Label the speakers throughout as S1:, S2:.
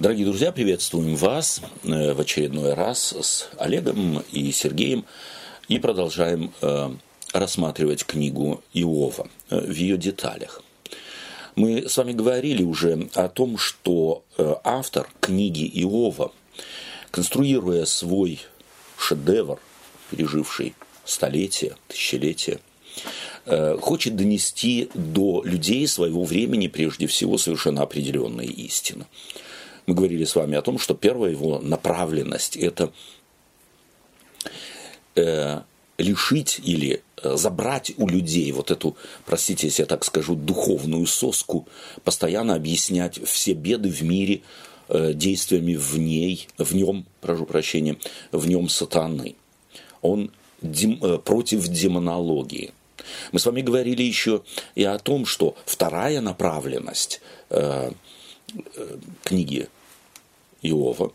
S1: Дорогие друзья, приветствуем вас э, в очередной раз с Олегом и Сергеем и продолжаем э, рассматривать книгу Иова э, в ее деталях. Мы с вами говорили уже о том, что автор книги Иова, конструируя свой шедевр, переживший столетия, тысячелетия, хочет донести до людей своего времени прежде всего совершенно определенные истины – мы говорили с вами о том, что первая его направленность – это э, лишить или э, забрать у людей вот эту, простите, если я так скажу, духовную соску, постоянно объяснять все беды в мире э, действиями в ней, в нем, прошу прощения, в нем сатаны. Он дем, э, против демонологии. Мы с вами говорили еще и о том, что вторая направленность э, э, книги Иова,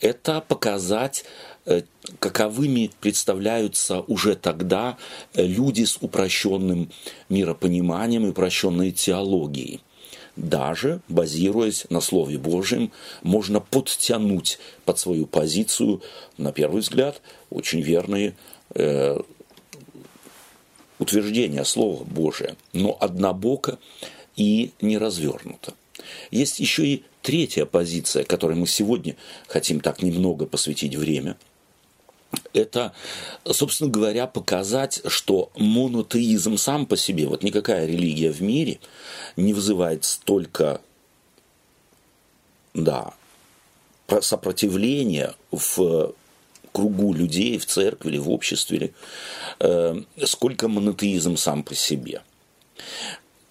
S1: это показать, э, каковыми представляются уже тогда э, люди с упрощенным миропониманием и упрощенной теологией. Даже базируясь на Слове Божьем, можно подтянуть под свою позицию, на первый взгляд, очень верные э, утверждения Слова Божия, но однобоко и не развернуто. Есть еще и третья позиция, которой мы сегодня хотим так немного посвятить время, это, собственно говоря, показать, что монотеизм сам по себе, вот никакая религия в мире не вызывает столько, да, сопротивления в кругу людей, в церкви или в обществе, э, сколько монотеизм сам по себе.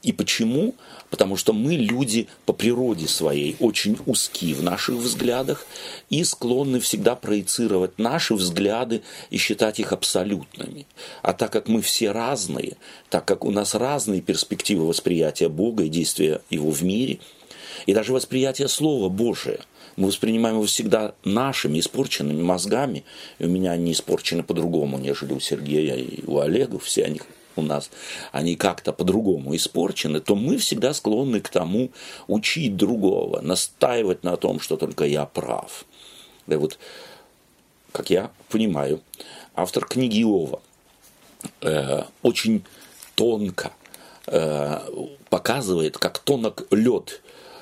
S1: И почему? Потому что мы люди по природе своей очень узки в наших взглядах и склонны всегда проецировать наши взгляды и считать их абсолютными. А так как мы все разные, так как у нас разные перспективы восприятия Бога и действия Его в мире, и даже восприятие Слова Божия, мы воспринимаем его всегда нашими испорченными мозгами, и у меня они испорчены по-другому, нежели у Сергея и у Олега, все они у нас они как-то по-другому испорчены, то мы всегда склонны к тому учить другого, настаивать на том, что только я прав. Да вот, как я понимаю, автор книги Иова э, очень тонко э, показывает, как тонок лед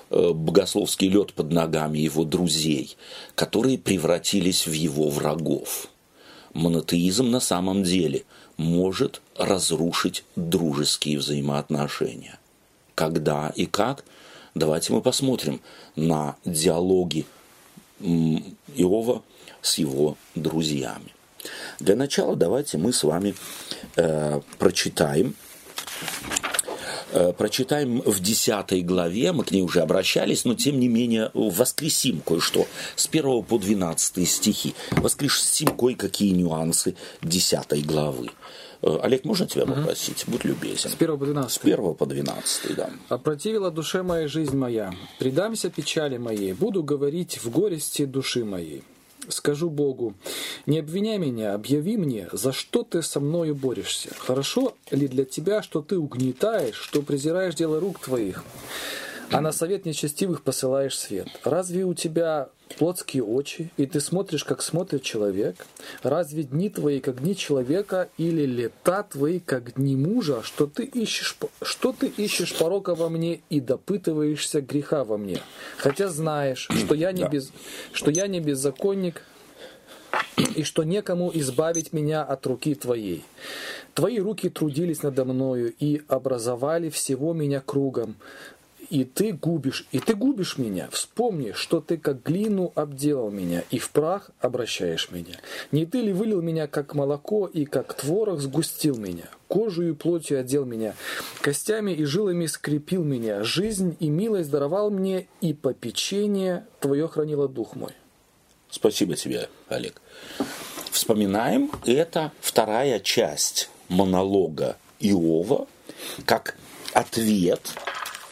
S1: э, богословский лед под ногами его друзей, которые превратились в его врагов. Монотеизм на самом деле может разрушить дружеские взаимоотношения. Когда и как? Давайте мы посмотрим на диалоги Иова с его друзьями. Для начала давайте мы с вами э, прочитаем прочитаем в 10 главе, мы к ней уже обращались, но тем не менее воскресим кое-что с 1 по 12 стихи. Воскресим кое-какие нюансы 10 главы. Э, Олег, можно тебя попросить? Будь любезен.
S2: С 1 по 12.
S1: С 1 по 12, да.
S2: «Опротивила душе моей жизнь моя, предамся печали моей, буду говорить в горести души моей скажу Богу, не обвиняй меня, объяви мне, за что ты со мною борешься. Хорошо ли для тебя, что ты угнетаешь, что презираешь дело рук твоих? А на совет нечестивых посылаешь свет. Разве у тебя плотские очи, и ты смотришь, как смотрит человек? Разве дни твои, как дни человека, или лета твои, как дни мужа, что ты ищешь, что ты ищешь порока во мне и допытываешься греха во мне? Хотя знаешь, что я не, без, что я не беззаконник, и что некому избавить меня от руки твоей. Твои руки трудились надо мною и образовали всего меня кругом и ты губишь, и ты губишь меня. Вспомни, что ты как глину обделал меня, и в прах обращаешь меня. Не ты ли вылил меня, как молоко, и как творог сгустил меня? Кожу и плотью одел меня, костями и жилами скрепил меня, жизнь и милость даровал мне, и попечение твое хранило дух мой.
S1: Спасибо тебе, Олег. Вспоминаем, это вторая часть монолога Иова, как ответ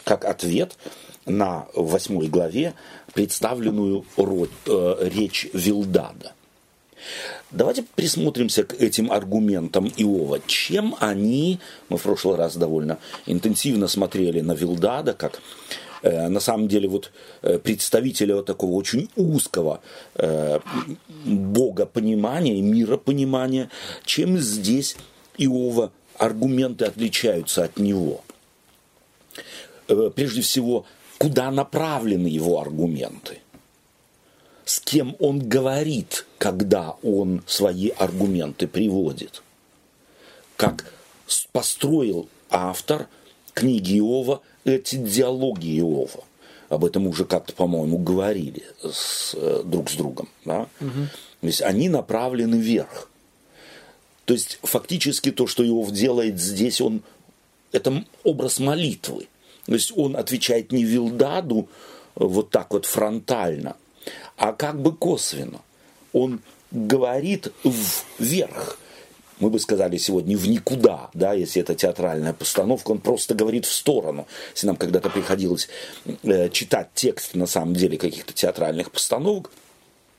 S1: как ответ на восьмой главе представленную э, речь Вилдада. Давайте присмотримся к этим аргументам Иова. Чем они, мы в прошлый раз довольно интенсивно смотрели на Вилдада, как э, на самом деле вот э, представителя вот такого очень узкого э, богопонимания и миропонимания, чем здесь Иова аргументы отличаются от него. Э, прежде всего, куда направлены его аргументы? С кем он говорит, когда он свои аргументы приводит? Как построил автор книги Иова эти диалоги Иова. Об этом уже как-то, по-моему, говорили с, э, друг с другом. Да? Угу. То есть они направлены вверх. То есть фактически то, что Иов делает здесь, он, это образ молитвы. То есть он отвечает не Вилдаду э, вот так вот фронтально, а как бы косвенно. Он говорит вверх мы бы сказали сегодня в никуда, да, если это театральная постановка, он просто говорит в сторону. Если нам когда-то приходилось э, читать текст на самом деле каких-то театральных постановок,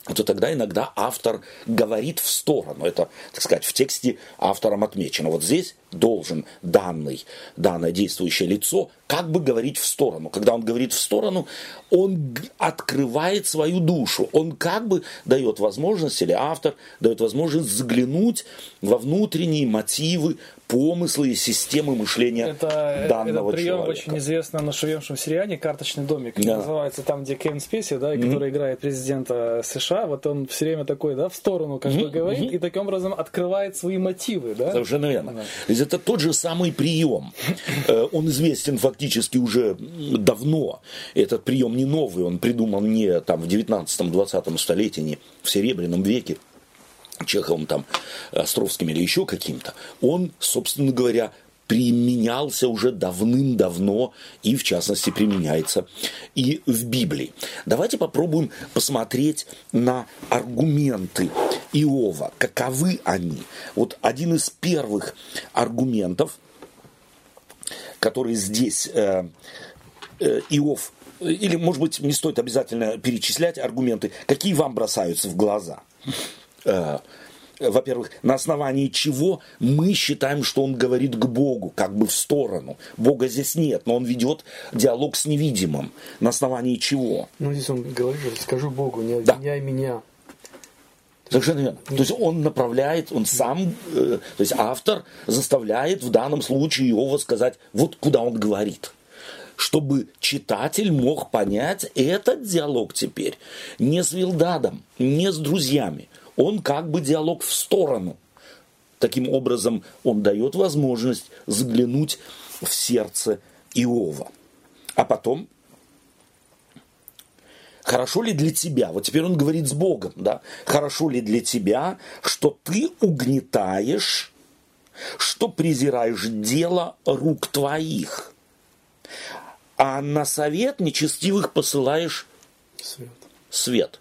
S1: то тогда иногда автор говорит в сторону. Это, так сказать, в тексте автором отмечено. Вот здесь должен данный, данное действующее лицо как бы говорить в сторону. Когда он говорит в сторону, он открывает свою душу. Он как бы дает возможность, или автор дает возможность заглянуть во внутренние мотивы, помыслы и системы мышления
S2: это,
S1: данного
S2: Это прием
S1: человека.
S2: очень известно на шведском сериале «Карточный домик». Да. Называется там, где Кевин Спеси, да, mm-hmm. который играет президента США. Вот он все время такой, да, в сторону как mm-hmm. бы говорит, mm-hmm. и таким образом открывает свои мотивы. Да?
S1: Совершенно верно. Да. Есть это тот же самый прием. Э, он известен фактически уже давно. Этот прием не новый, он придуман не там в 19-20 столетии, не в Серебряном веке. Чеховым там, Островским или еще каким-то, он, собственно говоря, применялся уже давным-давно и, в частности, применяется и в Библии. Давайте попробуем посмотреть на аргументы Иова. Каковы они? Вот один из первых аргументов, который здесь э, э, Иов, или, может быть, не стоит обязательно перечислять аргументы, какие вам бросаются в глаза – Э, во-первых, на основании чего мы считаем, что он говорит к Богу, как бы в сторону. Бога здесь нет, но он ведет диалог с невидимым. На основании чего?
S2: Ну, здесь он говорит, скажу Богу, не обвиняй да. меня.
S1: Совершенно верно. То есть он направляет, он сам, э, то есть автор заставляет в данном случае Иова сказать, вот куда он говорит чтобы читатель мог понять этот диалог теперь не с Вилдадом, не с друзьями, он как бы диалог в сторону. Таким образом, он дает возможность заглянуть в сердце Иова. А потом, хорошо ли для тебя, вот теперь он говорит с Богом, да, хорошо ли для тебя, что ты угнетаешь, что презираешь дело рук твоих, а на совет нечестивых посылаешь свет. свет.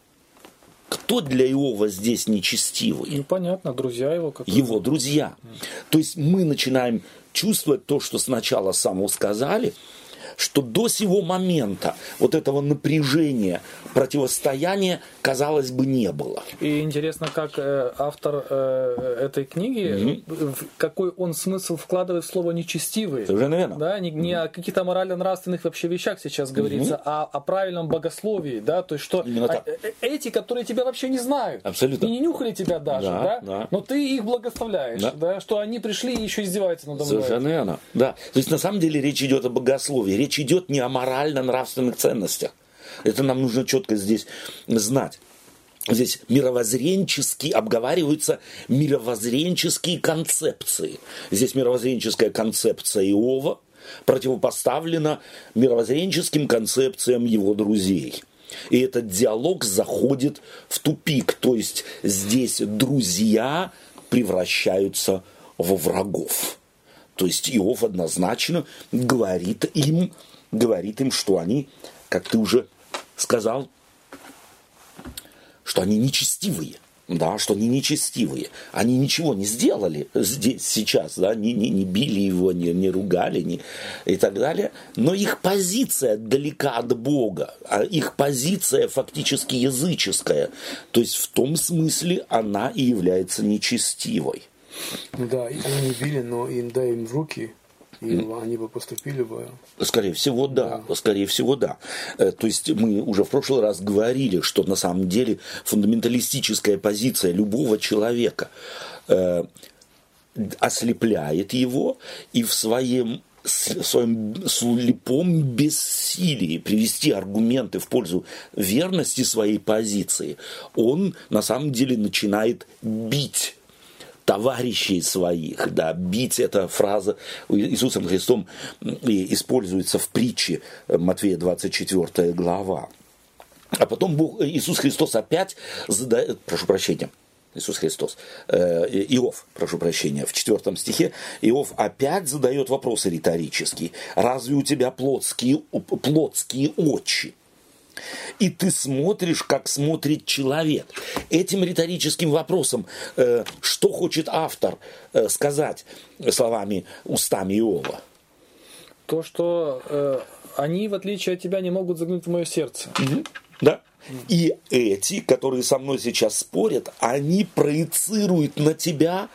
S1: Кто для Иова здесь нечестивый?
S2: Ну, понятно, друзья его. Как
S1: его друзья. То есть мы начинаем чувствовать то, что сначала самого сказали – что до сего момента вот этого напряжения, противостояния, казалось бы, не было.
S2: И интересно, как э, автор э, этой книги, угу. какой он смысл вкладывает в слово нечестивый.
S1: Совершенно верно.
S2: Да, не, не о каких-то морально-нравственных вообще вещах сейчас говорится, угу. а о правильном богословии, да, то есть что а, э, эти, которые тебя вообще не знают,
S1: Абсолютно.
S2: и не нюхали тебя даже, да, да, да. но ты их благословляешь, да. да, что они пришли и еще издеваются надо
S1: мной. Совершенно верно, да. То есть на самом деле речь идет о богословии, речь идет не о морально-нравственных ценностях. Это нам нужно четко здесь знать. Здесь мировоззренчески обговариваются мировоззренческие концепции. Здесь мировоззренческая концепция Иова противопоставлена мировоззренческим концепциям его друзей. И этот диалог заходит в тупик. То есть здесь друзья превращаются во врагов. То есть Иов однозначно говорит им, говорит им, что они, как ты уже сказал, что они нечестивые. Да, что они нечестивые. Они ничего не сделали здесь, сейчас, да, не, не, не били его, не, не ругали не, и так далее. Но их позиция далека от Бога. А их позиция фактически языческая. То есть в том смысле она и является нечестивой.
S2: Ну да, они не били, но им дай им в руки
S3: И они бы поступили бы.
S1: Скорее всего, да. да. Скорее всего, да. Э, то есть мы уже в прошлый раз говорили, что на самом деле фундаменталистическая позиция любого человека э, ослепляет его и в своем в своем слепом бессилии привести аргументы в пользу верности своей позиции, он на самом деле начинает бить товарищей своих, да, бить эта фраза Иисусом Христом используется в притче Матфея 24 глава. А потом Бог, Иисус Христос опять задает, прошу прощения, Иисус Христос, э, Иов, прошу прощения, в четвертом стихе, Иов опять задает вопросы риторические. Разве у тебя плотские, плотские очи? И ты смотришь, как смотрит человек. Этим риторическим вопросом, э, что хочет автор э, сказать словами, устами Иова?
S2: То, что э, они, в отличие от тебя, не могут заглянуть в мое сердце.
S1: Угу. Да. И эти, которые со мной сейчас спорят, они проецируют на тебя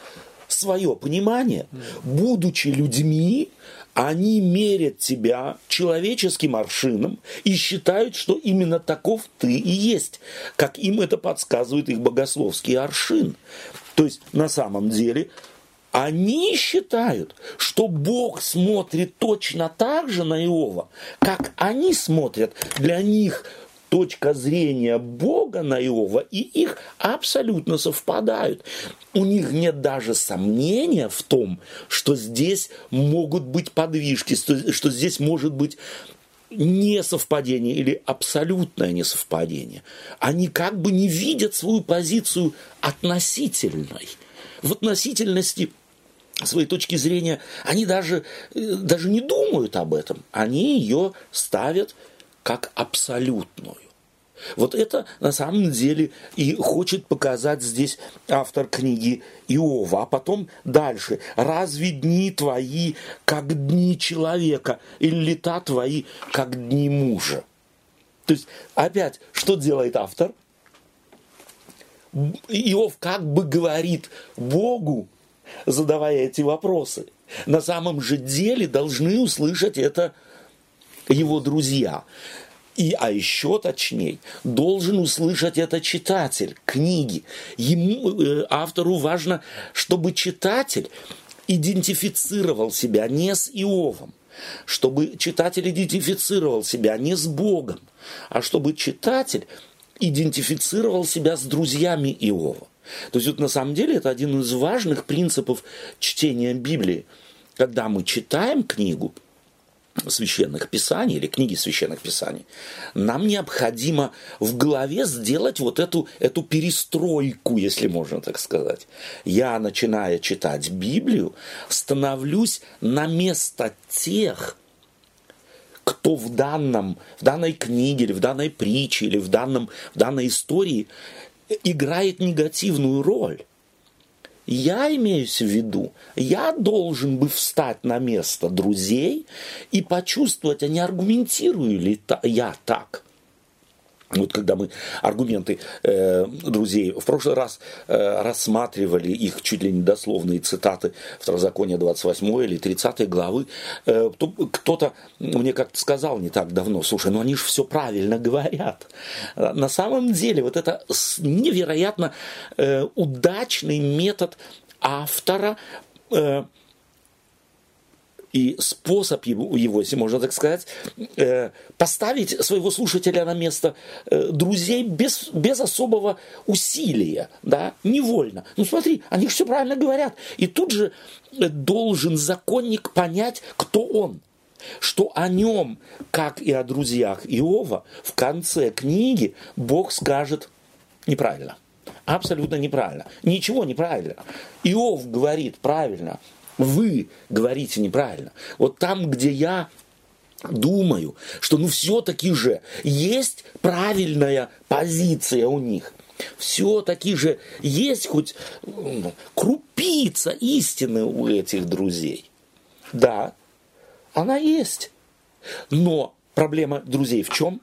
S1: свое понимание. Будучи людьми, они мерят тебя человеческим аршином и считают, что именно таков ты и есть, как им это подсказывает их богословский аршин. То есть на самом деле они считают, что Бог смотрит точно так же на Иова, как они смотрят. Для них точка зрения Бога на Иова и их абсолютно совпадают. У них нет даже сомнения в том, что здесь могут быть подвижки, что здесь может быть несовпадение или абсолютное несовпадение. Они как бы не видят свою позицию относительной. В относительности своей точки зрения, они даже, э, даже не думают об этом. Они ее ставят как абсолютную. Вот это на самом деле и хочет показать здесь автор книги Иова. А потом дальше. «Разве дни твои, как дни человека, или лета твои, как дни мужа?» То есть, опять, что делает автор? Иов как бы говорит Богу, задавая эти вопросы. На самом же деле должны услышать это его друзья. И, а еще точнее, должен услышать это читатель книги. Ему, э, автору важно, чтобы читатель идентифицировал себя не с Иовом, чтобы читатель идентифицировал себя не с Богом, а чтобы читатель идентифицировал себя с друзьями Иова. То есть вот на самом деле это один из важных принципов чтения Библии. Когда мы читаем книгу, священных писаний или книги священных писаний, нам необходимо в голове сделать вот эту, эту перестройку, если можно так сказать. Я, начиная читать Библию, становлюсь на место тех, кто в, данном, в данной книге или в данной притче или в, данном, в данной истории играет негативную роль. Я имеюсь в виду, я должен бы встать на место друзей и почувствовать, а не аргументирую ли я так. Вот когда мы аргументы э, друзей в прошлый раз э, рассматривали их чуть ли не дословные цитаты Второзакония 28 или 30 главы, э, то, кто-то мне как-то сказал не так давно, слушай, ну они же все правильно говорят. На самом деле вот это невероятно э, удачный метод автора э, и способ его, его, если можно так сказать, э, поставить своего слушателя на место э, друзей без, без особого усилия, да, невольно. Ну смотри, они все правильно говорят. И тут же э, должен законник понять, кто он что о нем, как и о друзьях Иова, в конце книги Бог скажет неправильно. Абсолютно неправильно. Ничего неправильно. Иов говорит правильно, вы говорите неправильно. Вот там, где я думаю, что ну все-таки же есть правильная позиция у них. Все-таки же есть хоть крупица истины у этих друзей. Да, она есть. Но проблема друзей в чем?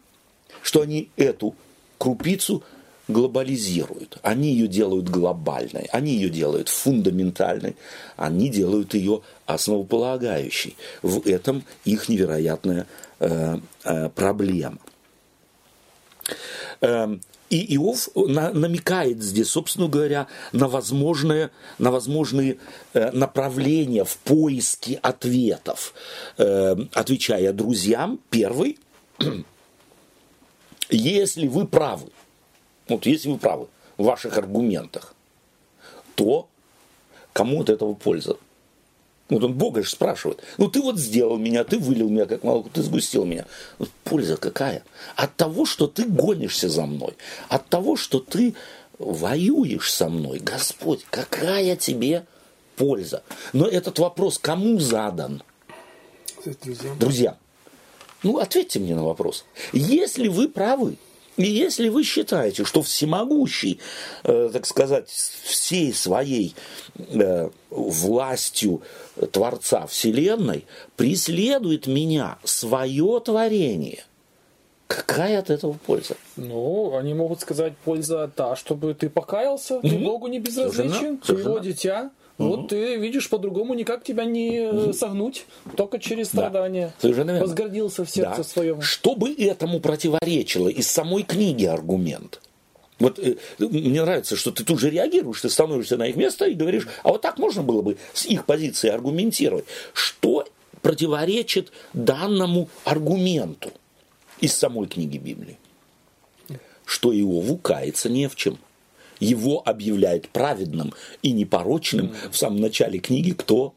S1: Что они эту крупицу глобализируют, они ее делают глобальной, они ее делают фундаментальной, они делают ее основополагающей. В этом их невероятная э, э, проблема. Э, и Иов на, намекает здесь, собственно говоря, на возможные, на возможные э, направления в поиске ответов. Э, отвечая друзьям, первый, если вы правы, вот если вы правы в ваших аргументах, то кому от этого польза? Вот он Бога же спрашивает. Ну ты вот сделал меня, ты вылил меня как молоко, ты сгустил меня. Вот польза какая? От того, что ты гонишься за мной. От того, что ты воюешь со мной. Господь, какая тебе польза? Но этот вопрос кому задан?
S3: Друзьям.
S1: Друзья, ну ответьте мне на вопрос. Если вы правы, и если вы считаете, что всемогущий, э, так сказать, всей своей э, властью Творца Вселенной преследует меня, свое творение, какая от этого польза?
S2: Ну, они могут сказать, польза та, чтобы ты покаялся, ты Богу не безразличен, ты его дитя, вот ты видишь, по-другому никак тебя не согнуть, только через страдания.
S1: Да, совершенно верно.
S2: Возгордился в сердце
S1: Да.
S2: своем.
S1: Чтобы этому противоречило из самой книги аргумент. Вот э, мне нравится, что ты тут же реагируешь, ты становишься на их место и говоришь, а вот так можно было бы с их позиции аргументировать. Что противоречит данному аргументу из самой книги Библии? Что Иову каяться не в чем. Его объявляет праведным и непорочным в самом начале книги кто?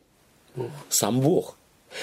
S1: Сам Бог.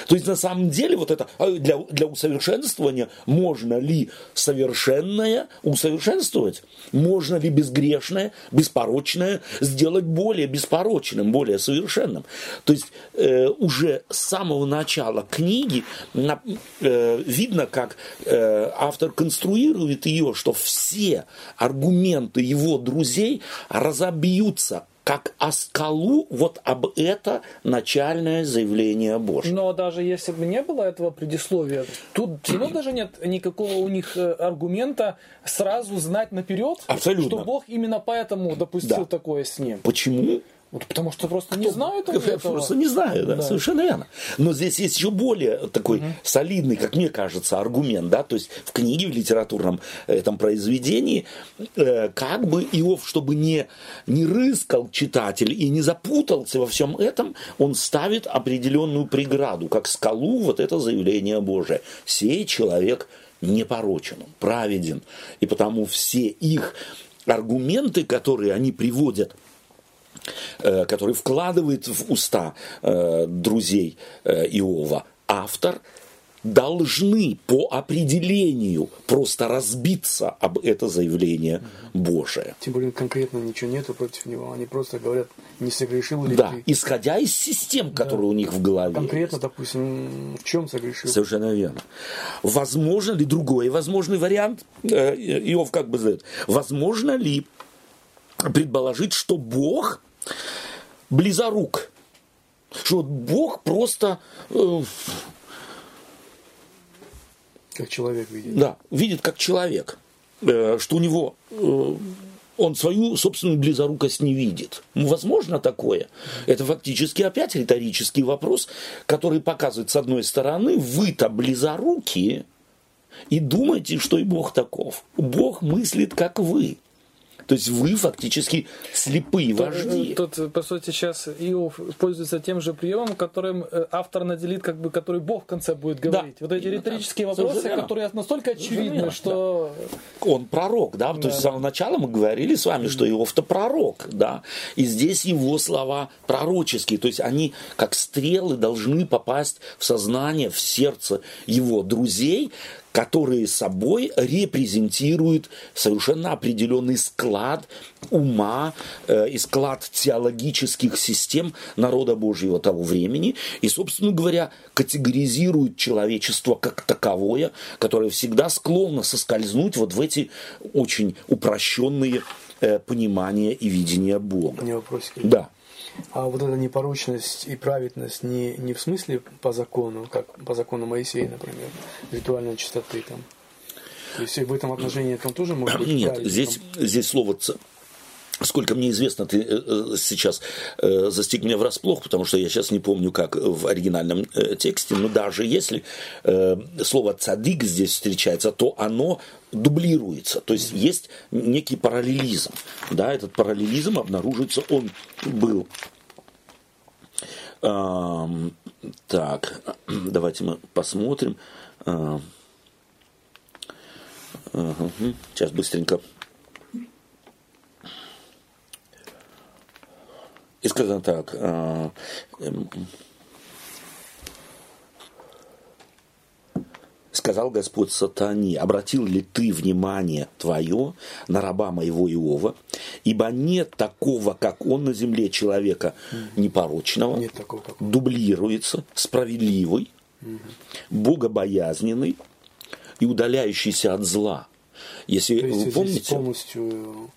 S1: То есть на самом деле вот это а для, для усовершенствования можно ли совершенное усовершенствовать? Можно ли безгрешное, беспорочное сделать более беспорочным, более совершенным? То есть э, уже с самого начала книги на- э, видно, как э, автор конструирует ее, что все аргументы его друзей разобьются как о скалу вот об это начальное заявление Божье.
S2: Но даже если бы не было этого предисловия, тут все равно даже нет никакого у них э, аргумента сразу знать наперед,
S1: Абсолютно.
S2: что Бог именно поэтому допустил
S1: Да.
S2: такое с ним.
S1: Почему?
S2: Вот потому что просто не знают этого.
S1: просто не знаю, да,
S2: Да.
S1: совершенно верно. Но здесь есть еще более такой солидный, как мне кажется, аргумент, да, то есть в книге, в литературном этом произведении, э, как бы Иов, чтобы не, не рыскал читатель и не запутался во всем этом, он ставит определенную преграду, как скалу, вот это заявление Божие. Сей человек непорочен, праведен, и потому все их аргументы, которые они приводят э, который вкладывает в уста э, друзей э, Иова, автор должны по определению просто разбиться об это заявление Божие.
S3: Тем более конкретно ничего нету против него. Они просто говорят, не согрешил ли
S1: Да,
S3: ты.
S1: исходя из систем, которые у них в голове.
S3: Конкретно,
S1: есть.
S3: допустим, в чем согрешил?
S1: Совершенно верно. Возможно ли другой возможный вариант? э, Иов как бы задает. Возможно ли предположить, что Бог близорук? Что вот Бог просто э,
S3: Как человек видит.
S1: да, видит как человек, э, что у него э, он свою собственную близорукость не видит. Ну, возможно такое. Это фактически опять риторический вопрос, который показывает, с одной стороны, вы-то близорукие, и думаете, что и Бог таков. Бог мыслит, как вы. То есть вы фактически слепые вожди.
S2: Тут, э, по сути, сейчас Иов пользуется тем же приемом, которым э, автор наделит, как бы, который Бог в конце будет говорить. Вот эти
S1: Именно
S2: риторические
S1: так.
S2: вопросы,
S1: Совершенно.
S2: которые настолько очевидны,
S1: верно,
S2: что
S1: он пророк, да, то есть с самого начала мы говорили с вами, что Иов-то пророк, да, и здесь его слова пророческие, то есть они как стрелы должны попасть в сознание, в сердце его друзей, которые собой репрезентируют совершенно определенный склад ума э, и склад теологических систем народа Божьего того времени, и, собственно говоря, категоризируют человечество как таковое, которое всегда склонно соскользнуть вот в эти очень упрощенные э, понимания и видения Бога.
S3: У меня вопросик.
S1: Да.
S3: А вот эта непорочность и праведность не, не в смысле по закону, как по закону Моисея, например, ритуальной чистоты там. То есть в этом отношении там тоже может быть
S1: Нет, здесь, здесь слово. Сколько мне известно, ты э, э, сейчас э, застиг меня врасплох, потому что я сейчас не помню, как в оригинальном тексте, но даже если слово «цадик» здесь встречается, то оно дублируется, то есть есть некий параллелизм. Да, этот параллелизм обнаруживается, он был так, давайте мы посмотрим. Сейчас быстренько. И сказано так. а, эм, Сказал Господь сатане, обратил ли ты внимание твое на раба моего Иова, ибо нет такого, как он на земле человека непорочного,
S3: Нет такого, как он.
S1: дублируется, справедливый, богобоязненный и удаляющийся от зла. Если
S3: То есть
S1: вы помните,
S3: полностью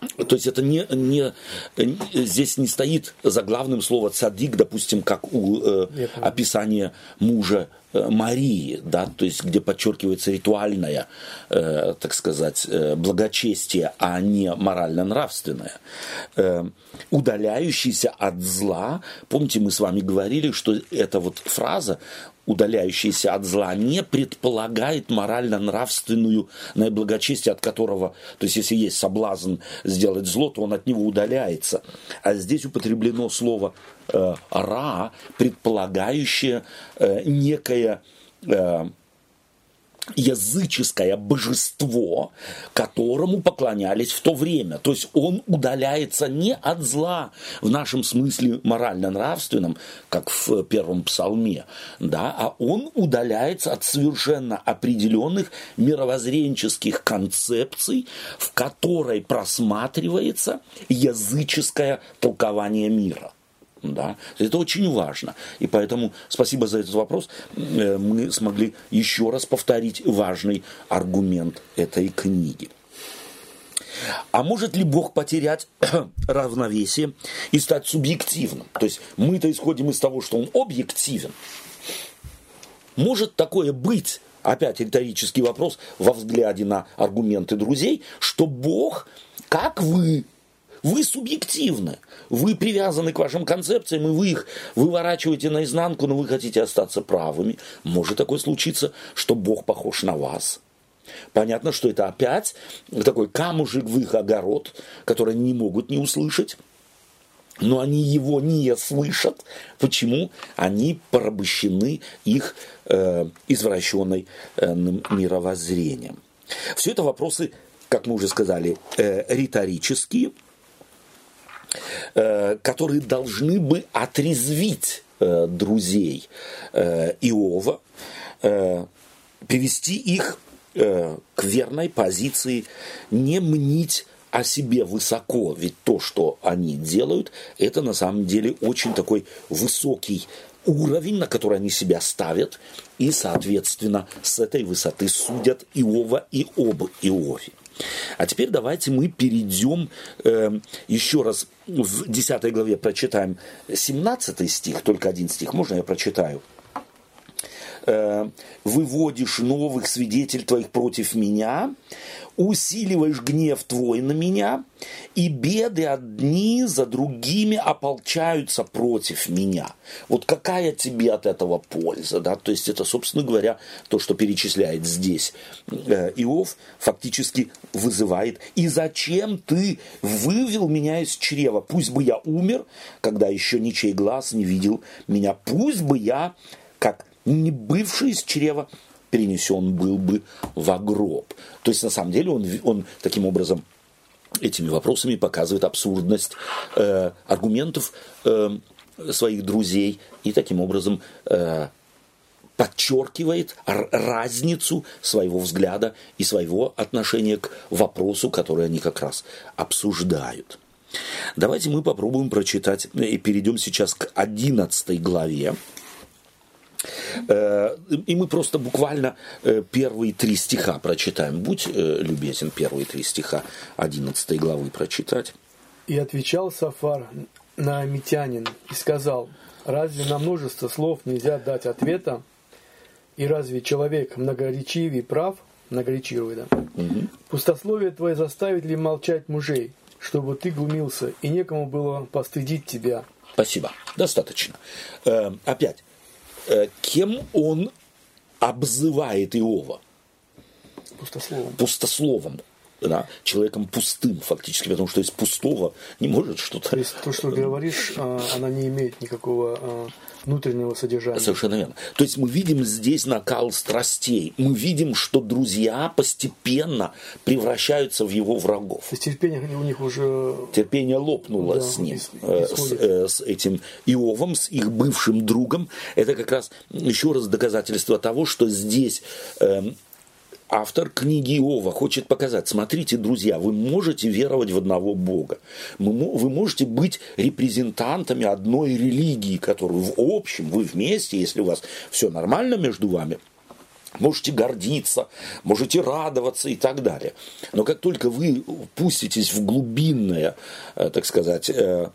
S1: то есть это не, не, здесь не стоит за главным слово цадик, допустим, как у э, описания мужа э, Марии, да, то есть где подчеркивается ритуальное, э, так сказать, э, благочестие, а не морально-нравственное. Э, удаляющийся от зла, помните, мы с вами говорили, что эта вот фраза удаляющийся от зла, не предполагает морально-нравственную наиблагочестие, от которого, то есть если есть соблазн сделать зло, то он от него удаляется. А здесь употреблено слово э, «ра», предполагающее э, некое э, языческое божество, которому поклонялись в то время. То есть он удаляется не от зла в нашем смысле морально-нравственном, как в первом псалме, да, а он удаляется от совершенно определенных мировоззренческих концепций, в которой просматривается языческое толкование мира. Да? Это очень важно. И поэтому спасибо за этот вопрос. Э, Мы смогли еще раз повторить важный аргумент этой книги. А может ли Бог потерять равновесие и стать субъективным? То есть мы-то исходим из того, что Он объективен. Может такое быть, опять риторический вопрос, во взгляде на аргументы друзей, что Бог, как вы, вы субъективны. Вы привязаны к вашим концепциям, и вы их выворачиваете наизнанку, но вы хотите остаться правыми. Может такое случиться, что Бог похож на вас. Понятно, что это опять такой камушек в их огород, который не могут не услышать. Но они его не слышат. Почему? Они порабощены их э, извращенной э, мировоззрением. Все это вопросы, как мы уже сказали, э, риторические, которые должны бы отрезвить э, друзей э, Иова, э, привести их э, к верной позиции, не мнить о себе высоко, ведь то, что они делают, это на самом деле очень такой высокий уровень, на который они себя ставят, и, соответственно, с этой высоты судят Иова и об Иове. А теперь давайте мы перейдем э, еще раз в 10 главе прочитаем 17 стих, только один стих, можно я прочитаю? Э, выводишь новых свидетелей твоих против меня, усиливаешь гнев твой на меня, и беды одни за другими ополчаются против меня. Вот какая тебе от этого польза? Да? То есть это, собственно говоря, то, что перечисляет здесь э, Иов, фактически вызывает. И зачем ты вывел меня из чрева? Пусть бы я умер, когда еще ничей глаз не видел меня. Пусть бы я, не бывший из чрева, перенесен был бы в гроб. То есть, на самом деле, он, он таким образом этими вопросами показывает абсурдность э, аргументов э, своих друзей и таким образом э, подчеркивает разницу своего взгляда и своего отношения к вопросу, который они как раз обсуждают. Давайте мы попробуем прочитать и перейдем сейчас к 11 главе. И мы просто буквально первые три стиха прочитаем. Будь любезен, первые три стиха 11 главы прочитать.
S3: И отвечал Сафар на Митянин и сказал, разве на множество слов нельзя дать ответа? И разве человек многоречивый прав? многоречивый, да. Пустословие твое заставит ли молчать мужей, чтобы ты глумился, и некому было постыдить тебя.
S1: Спасибо. Достаточно. Э, опять, э, кем он обзывает Иова?
S3: Пустословом.
S1: Пустословом. Да, человеком пустым фактически, потому что из пустого не может что-то...
S3: То есть то, что говоришь, а, она не имеет никакого а, внутреннего содержания.
S1: Совершенно верно. То есть мы видим здесь накал страстей. Мы видим, что друзья постепенно превращаются в его врагов.
S3: То есть терпение у них уже...
S1: Терпение лопнуло
S3: Да,
S1: с ним, э, с, э, с этим Иовом, с их бывшим другом. Это как раз еще раз доказательство того, что здесь эм, автор книги Иова хочет показать, смотрите, друзья, вы можете веровать в одного Бога. Вы можете быть репрезентантами одной религии, которую в общем вы вместе, если у вас все нормально между вами, можете гордиться, можете радоваться и так далее. Но как только вы пуститесь в глубинные, э, так сказать, э,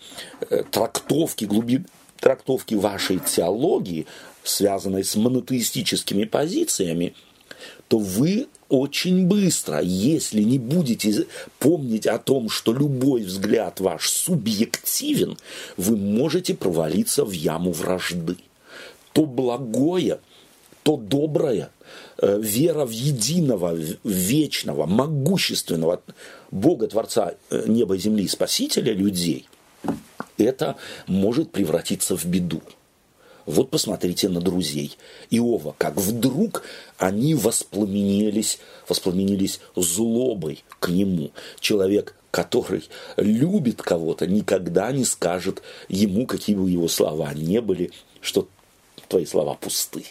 S1: э, трактовки, глубин, трактовки вашей теологии, связанной с монотеистическими позициями, то вы очень быстро, если не будете помнить о том, что любой взгляд ваш субъективен, вы можете провалиться в яму вражды. То благое, то доброе, э, вера в единого, вечного, могущественного Бога, Творца э, неба и земли, Спасителя людей, это может превратиться в беду. Вот посмотрите на друзей Иова, как вдруг они воспламенились, воспламенились злобой к нему. Человек, который любит кого-то, никогда не скажет ему, какие бы его слова не были, что твои слова пусты.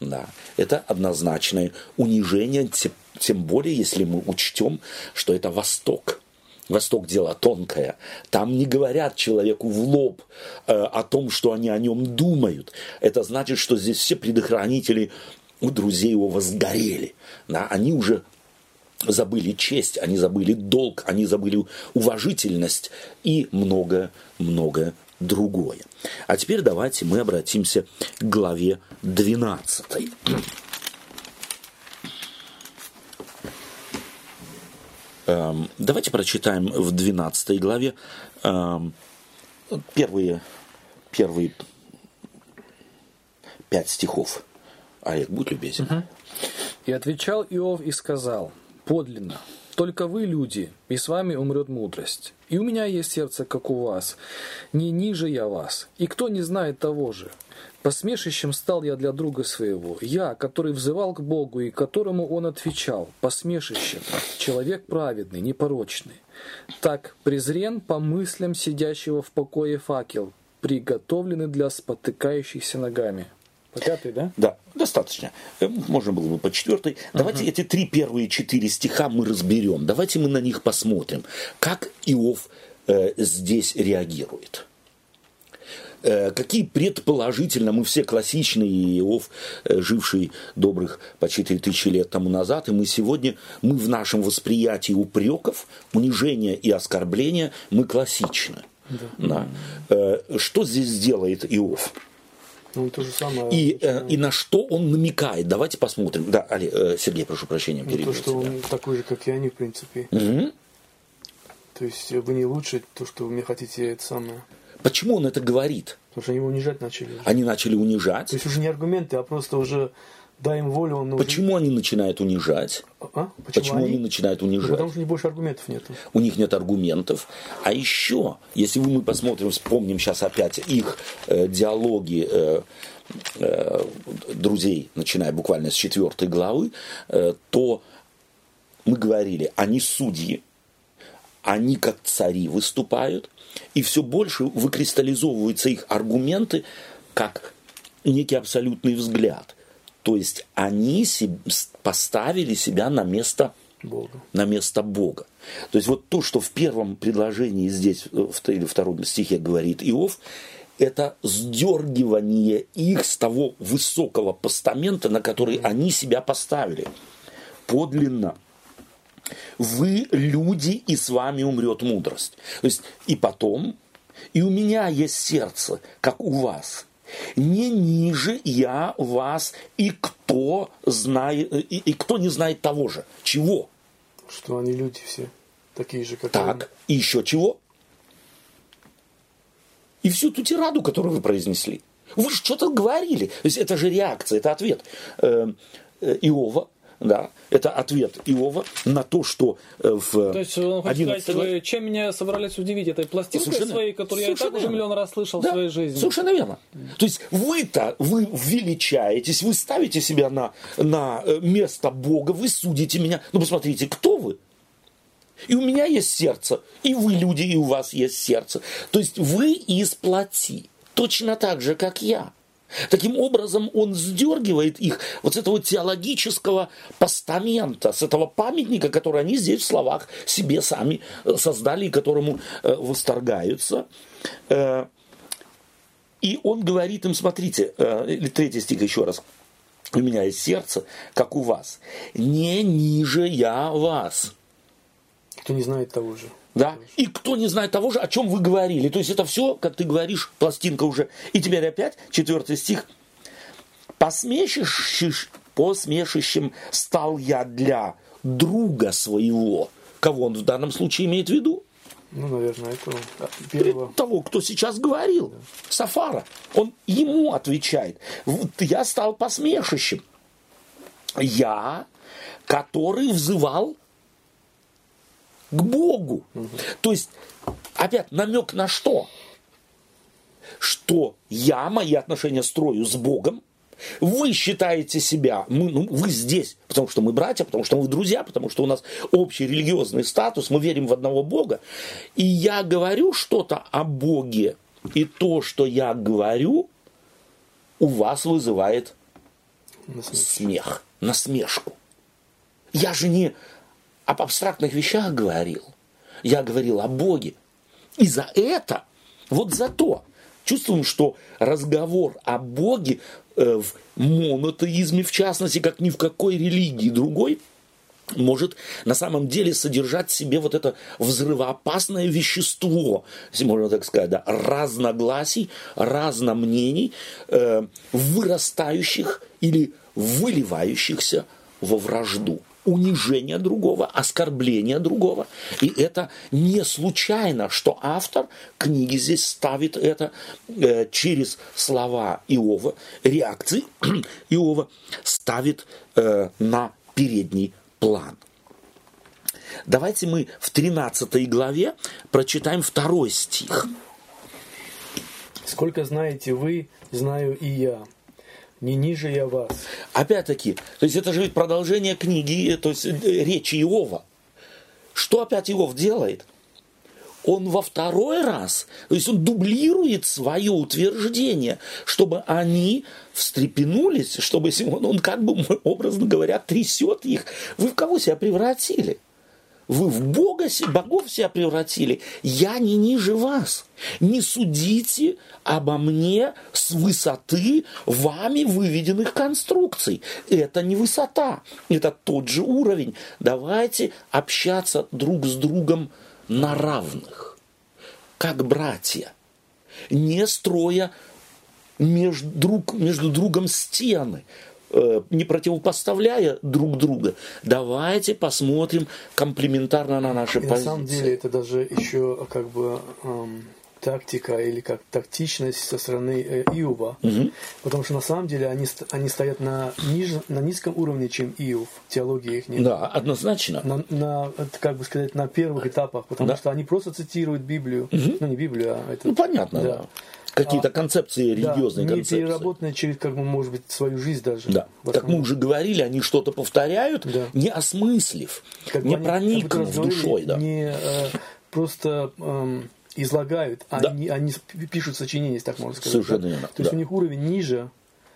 S1: Да, это однозначное унижение, те- тем более, если мы учтем, что это Восток. Восток дело тонкое. Там не говорят человеку в лоб э, о том, что они о нем думают. Это значит, что здесь все предохранители у друзей его возгорели. Да, они уже забыли честь, они забыли долг, они забыли уважительность и многое-многое другое. А теперь давайте мы обратимся к главе 12. Давайте прочитаем в 12 главе эм, первые, первые пять стихов. Олег, будь любезен.
S2: И отвечал Иов и сказал, подлинно, только вы люди, и с вами умрет мудрость. И у меня есть сердце, как у вас, не ниже я вас, и кто не знает того же. Посмешищем стал я для друга своего, я, который взывал к Богу, и которому он отвечал, посмешищем, человек праведный, непорочный. Так презрен по мыслям сидящего в покое факел, приготовленный для спотыкающихся ногами. По пятый, да?
S1: Да, достаточно. Э, Можно было бы по четвертой. Давайте эти три первые четыре стиха мы разберем. Давайте мы на них посмотрим, как Иов э, здесь реагирует. Э, Какие предположительно, мы все классичные, Иов, э, живший добрых почти 3000 лет тому назад, и мы сегодня, мы в нашем восприятии упреков, унижения и оскорбления, мы классичны. Да. Э, Что здесь делает Иов?
S3: Ну, то же самое.
S1: И, э, и на что он намекает. Давайте посмотрим. Да, Али, э, Сергей, прошу прощения,
S3: Ну,
S1: перебил
S3: то, что
S1: тебя.
S3: он такой же, как и они, в принципе.
S1: Мгм.
S3: То есть вы не лучше, то, что вы мне хотите, это самое.
S1: Почему он это говорит?
S3: Потому что они его унижать начали.
S1: Они начали унижать.
S3: То есть уже не аргументы, а просто уже дай им волю, он уже-
S1: Почему они начинают унижать?
S3: А?
S1: Почему, они? начинают
S3: Ну,
S1: унижать?
S3: потому что у них больше аргументов нету.
S1: У них нет аргументов. А еще, если мы посмотрим, вспомним сейчас опять их э, диалоги э, э, друзей, начиная буквально с четвертой главы, э, то мы говорили, они судьи, они как цари выступают, и все больше выкристаллизовываются их аргументы как некий абсолютный взгляд. То есть они поставили себя на место
S3: Бога.
S1: на место Бога. То есть вот то, что в первом предложении здесь, э, в или втором стихе говорит Иов, это сдергивание их с того высокого постамента, на который они себя поставили. Подлинно. Вы люди, и с вами умрет мудрость. То есть и потом, и у меня есть сердце, как у вас, Не ниже я вас, и кто знает, и, и кто не знает того же. Чего?
S3: Что они люди все, такие же, как
S1: Так, и еще чего? И всю ту тираду, которую вы произнесли. Вы же что-то говорили. То есть это же реакция, это ответ э, э, Иова, да, это ответ Иова на то, что э, в
S2: То есть он хочет
S1: 11
S2: сказать, вы чем меня собрались удивить? Этой пластинкой
S1: Совершенно-
S2: своей, которую я и так уже миллион раз слышал
S1: Да,
S2: в своей жизни.
S1: Совершенно верно. То есть вы-то, вы величаетесь, вы ставите себя на, на э, место Бога, вы судите меня. Ну, посмотрите, кто вы? И у меня есть сердце, и вы люди, и у вас есть сердце. То есть вы из плоти, точно так же, как я. Таким образом, он сдергивает их вот с этого теологического постамента, с этого памятника, который они здесь в словах себе сами э, создали и которому э, восторгаются. Э, и он говорит им, смотрите, э, третий стих еще раз. У меня есть сердце, как у вас. Не ниже я вас.
S3: Кто не знает того же.
S1: Да? И кто не знает того же, о чем вы говорили. То есть это все, как ты говоришь, пластинка уже. И теперь опять, четвертый стих. Посмешищ, посмешищем стал я для друга своего. Кого он в данном случае имеет в виду?
S3: Ну, наверное, это первого.
S1: того, кто сейчас говорил, Сафара. Он ему отвечает. Вот я стал посмешищем. Я, который взывал к Богу. То есть, опять намек на что? Что я мои отношения строю с Богом, вы считаете себя, мы, ну, вы здесь, потому что мы братья, потому что мы друзья, потому что у нас общий религиозный статус, мы верим в одного Бога. И я говорю что-то о Боге, и то, что я говорю, у вас вызывает смех, насмешку. Я же не об абстрактных вещах говорил. Я говорил о Боге. И за это, вот за то, чувствуем, что разговор о Боге э, в монотеизме, в частности, как ни в какой религии другой, может на самом деле содержать в себе вот это взрывоопасное вещество, если можно так сказать, да, разногласий, разномнений, э, вырастающих или выливающихся во вражду унижение другого, оскорбление другого. И это не случайно, что автор книги здесь ставит это э, через слова Иова, реакции Иова, ставит э, на передний план. Давайте мы в 13 главе прочитаем второй стих.
S3: Сколько знаете вы, знаю и я. Не ниже я вас.
S1: Опять-таки, то есть это же ведь продолжение книги, то есть э, речи Иова. Что опять Иов делает? Он во второй раз, то есть он дублирует свое утверждение, чтобы они встрепенулись, чтобы он, он как бы, образно говоря, трясет их. Вы в кого себя превратили? Вы в Бога, богов себя превратили. Я не ниже вас. Не судите обо мне с высоты вами выведенных конструкций. Это не высота, это тот же уровень. Давайте общаться друг с другом на равных, как братья, не строя между, друг, между другом стены, не противопоставляя друг друга. Давайте посмотрим комплементарно на наши
S3: И на
S1: позиции.
S3: самом деле это даже еще как бы эм, тактика или как тактичность со стороны э, Иова. Потому что на самом деле они, они стоят на, ниже, на низком уровне, чем Иов, теология их нет.
S1: Да, однозначно.
S3: На, на, как бы сказать, на первых этапах, потому
S1: Да.
S3: что они просто цитируют Библию. Ну, не Библию, а это...
S1: Ну, понятно, да.
S3: Да.
S1: Какие-то концепции,
S3: Да,
S1: религиозные
S3: не
S1: концепции.
S3: переработанные через, как бы, может быть, свою жизнь даже.
S1: Да.
S3: В
S1: Как мы уже говорили, они что-то повторяют,
S3: Да.
S1: не осмыслив,
S3: Как
S1: не
S3: они, как
S1: проникнув
S3: разговаривали,
S1: душой. Да.
S3: Не э, просто эм, излагают, а
S1: Да.
S3: они, они пишут сочинения, так можно сказать.
S1: Совершенно
S3: да?
S1: верно,
S3: То есть
S1: да.
S3: у них уровень ниже.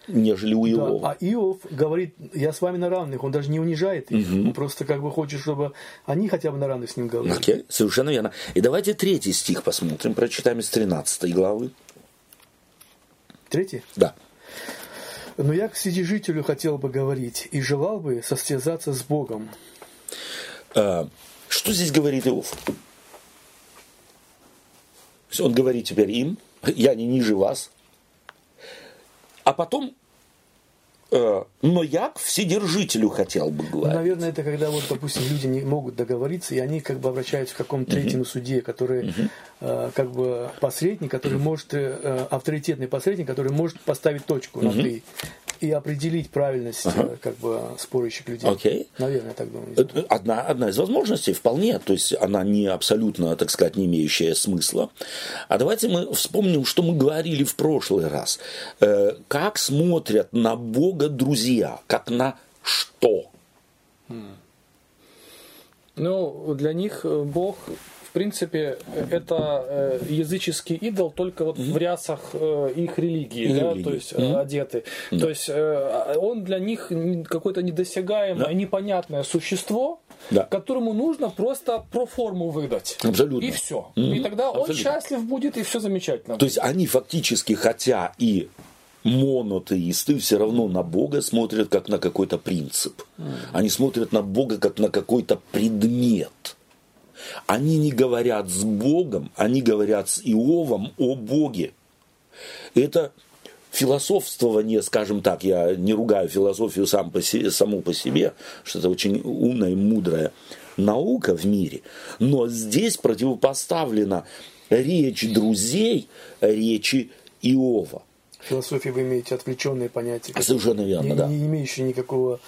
S1: Нежели у
S3: да.
S1: Иова.
S3: А Иов говорит, я с вами на равных, он даже не унижает их. Он просто как бы хочет, чтобы они хотя бы на равных с ним говорили.
S1: Окей, совершенно верно. И давайте третий стих посмотрим, прочитаем из 13 главы.
S3: Третий.
S1: Да.
S3: Но я к вседержителю хотел бы говорить и желал бы состязаться с Богом.
S1: Э, Что здесь говорит Иов? Он говорит теперь им, я не ниже вас. А потом но я к вседержителю хотел бы
S3: Ну,
S1: говорить.
S3: наверное, это когда, вот, допустим, люди не могут договориться, и они как бы обращаются к какому-то третьему судье, который э, как бы посредник, который может, э, авторитетный посредник, который может поставить точку на «ты» и определить правильность э, как бы спорящих людей.
S1: Окей.
S3: Наверное, я так думаю.
S1: Это Одна, одна из возможностей, вполне. То есть она не абсолютно, так сказать, не имеющая смысла. А давайте мы вспомним, что мы говорили в прошлый раз. Э, как смотрят на Бога друзья, как на что?
S2: Ну, для них э, Бог, принципе, э, это э, языческий идол только вот в рясах э, их религии, да,
S1: Религии.
S2: то есть э, одеты. То есть э, он для них какое-то недосягаемое,
S1: Да.
S2: непонятное существо,
S1: Да.
S2: которому нужно просто проформу выдать.
S1: Абсолютно.
S2: И все.
S1: Мгм.
S2: И тогда он
S1: Абсолютно.
S2: счастлив будет, и все замечательно.
S1: То есть они фактически, хотя и монотеисты, все равно на Бога смотрят как на какой-то принцип. Они смотрят на Бога как на какой-то предмет. Они не говорят с Богом, они говорят с Иовом о Боге. Это философствование, скажем так, я не ругаю философию сам по се- саму по себе, что это очень умная и мудрая наука в мире, но здесь противопоставлена речь друзей речи Иова.
S3: Философии вы имеете отвлеченные понятия,
S1: Совершенно верно,
S3: не,
S1: да.
S3: не имеющие никакого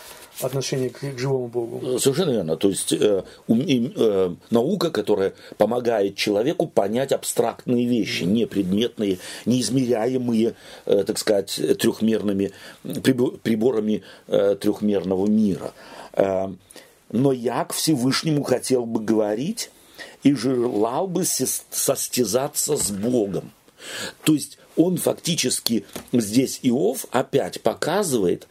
S3: отношения к, к живому Богу.
S1: Совершенно верно. То есть э, ум- э, наука, которая помогает человеку понять абстрактные вещи, не предметные, неизмеряемые, э, так сказать, трехмерными прибо- приборами э, трехмерного мира. Э, но я к Всевышнему хотел бы говорить и желал бы состязаться с Богом. То есть он фактически здесь Иов опять показывает,